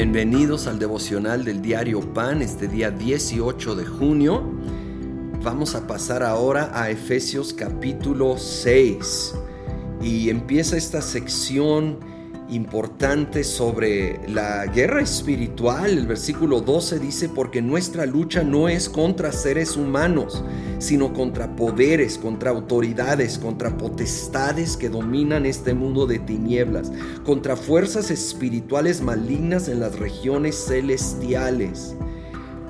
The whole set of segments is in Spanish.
Bienvenidos al devocional del diario Pan, este día 18 de junio. Vamos a pasar ahora a Efesios capítulo 6 y empieza esta sección importante sobre la guerra espiritual. El versículo 12 dice, porque nuestra lucha no es contra seres humanos, sino contra poderes, contra autoridades, contra potestades que dominan este mundo de tinieblas, contra fuerzas espirituales malignas en las regiones celestiales.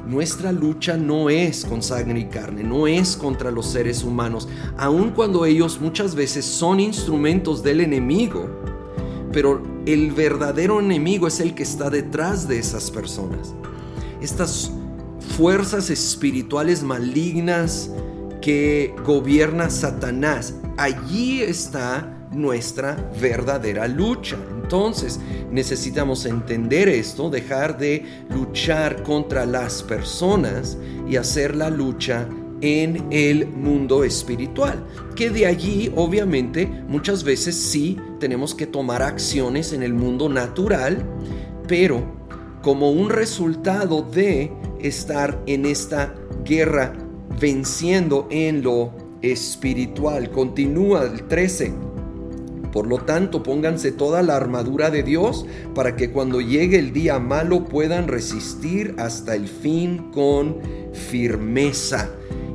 Nuestra lucha no es con sangre y carne, no es contra los seres humanos, aun cuando ellos muchas veces son instrumentos del enemigo pero el verdadero enemigo es el que está detrás de esas personas. Estas fuerzas espirituales malignas que gobierna Satanás, allí está nuestra verdadera lucha. Entonces necesitamos entender esto, dejar de luchar contra las personas y hacer la lucha en el mundo espiritual. Que de allí, obviamente, muchas veces sí tenemos que tomar acciones en el mundo natural, pero como un resultado de estar en esta guerra venciendo en lo espiritual. Continúa el 13. Por lo tanto, pónganse toda la armadura de Dios para que cuando llegue el día malo puedan resistir hasta el fin con firmeza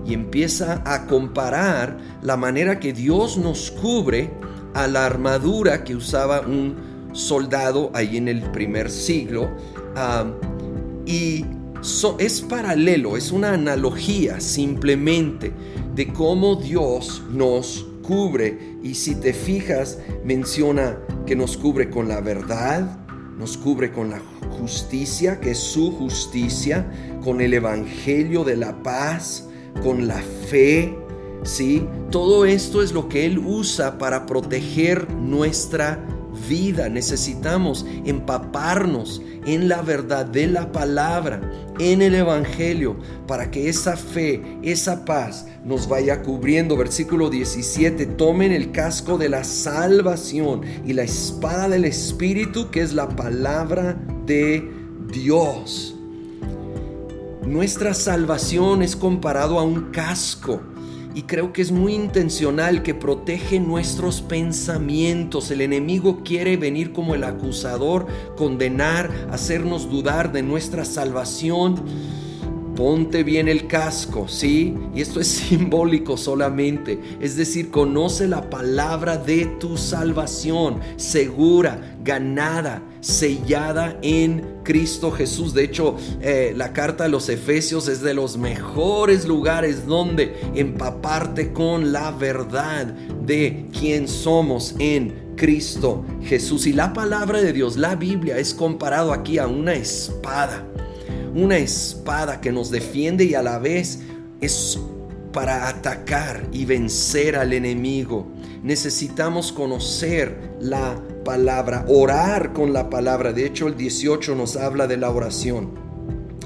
y empieza a comparar la manera que Dios nos cubre a la armadura que usaba un soldado ahí en el primer siglo. y es paralelo, es una analogía simplemente de cómo Dios nos cubre. Y si te fijas, menciona que nos cubre con la verdad, nos cubre con la justicia, que es su justicia, con el Evangelio de la paz, con la fe, ¿sí? Todo esto es lo que Él usa para proteger nuestra vida. Necesitamos empaparnos en la verdad de la palabra, en el Evangelio, para que esa fe, esa paz nos vaya cubriendo. Versículo 17, tomen el casco de la salvación y la espada del Espíritu, que es la palabra de Dios. Nuestra salvación es comparado a un casco y creo que es muy intencional que protege nuestros pensamientos. El enemigo quiere venir como el acusador, condenar, hacernos dudar de nuestra salvación Ponte bien el casco, ¿sí? Y esto es simbólico solamente. Es decir, conoce la palabra de tu salvación, segura, ganada, sellada en Cristo Jesús. De hecho, eh, la carta a los Efesios es de los mejores lugares donde empaparte con la verdad de quién somos en Cristo Jesús. Y la palabra de Dios, la Biblia, es comparado aquí a una espada una espada que nos defiende y a la vez es para atacar y vencer al enemigo. Necesitamos conocer la palabra, orar con la palabra. De hecho, el 18 nos habla de la oración.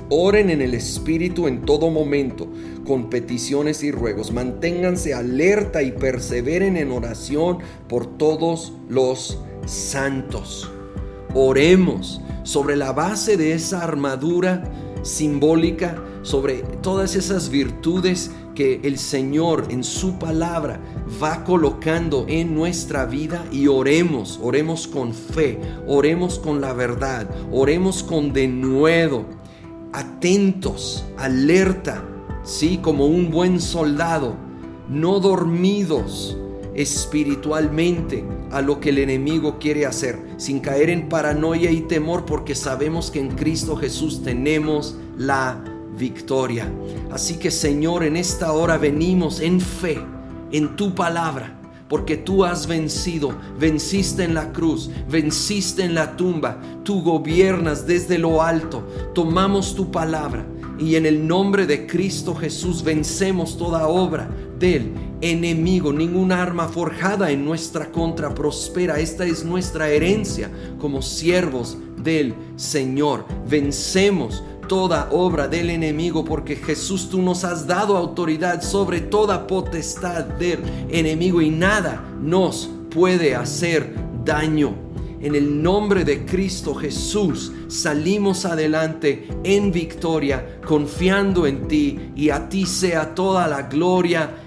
Oren en el Espíritu en todo momento, con peticiones y ruegos. Manténganse alerta y perseveren en oración por todos los santos. Oremos sobre la base de esa armadura simbólica, sobre todas esas virtudes que el Señor en su palabra va colocando en nuestra vida y oremos, oremos con fe, oremos con la verdad, oremos con denuedo, atentos, alerta, sí, como un buen soldado, no dormidos espiritualmente a lo que el enemigo quiere hacer, sin caer en paranoia y temor, porque sabemos que en Cristo Jesús tenemos la victoria. Así que Señor, en esta hora venimos en fe, en tu palabra. Porque tú has vencido, venciste en la cruz, venciste en la tumba, tú gobiernas desde lo alto, tomamos tu palabra y en el nombre de Cristo Jesús vencemos toda obra del enemigo, ninguna arma forjada en nuestra contra prospera. Esta es nuestra herencia como siervos del Señor. Vencemos toda obra del enemigo porque Jesús tú nos has dado autoridad sobre toda potestad del enemigo y nada nos puede hacer daño. en el nombre de Cristo Jesús salimos adelante en victoria, confiando en ti y a ti sea toda la gloria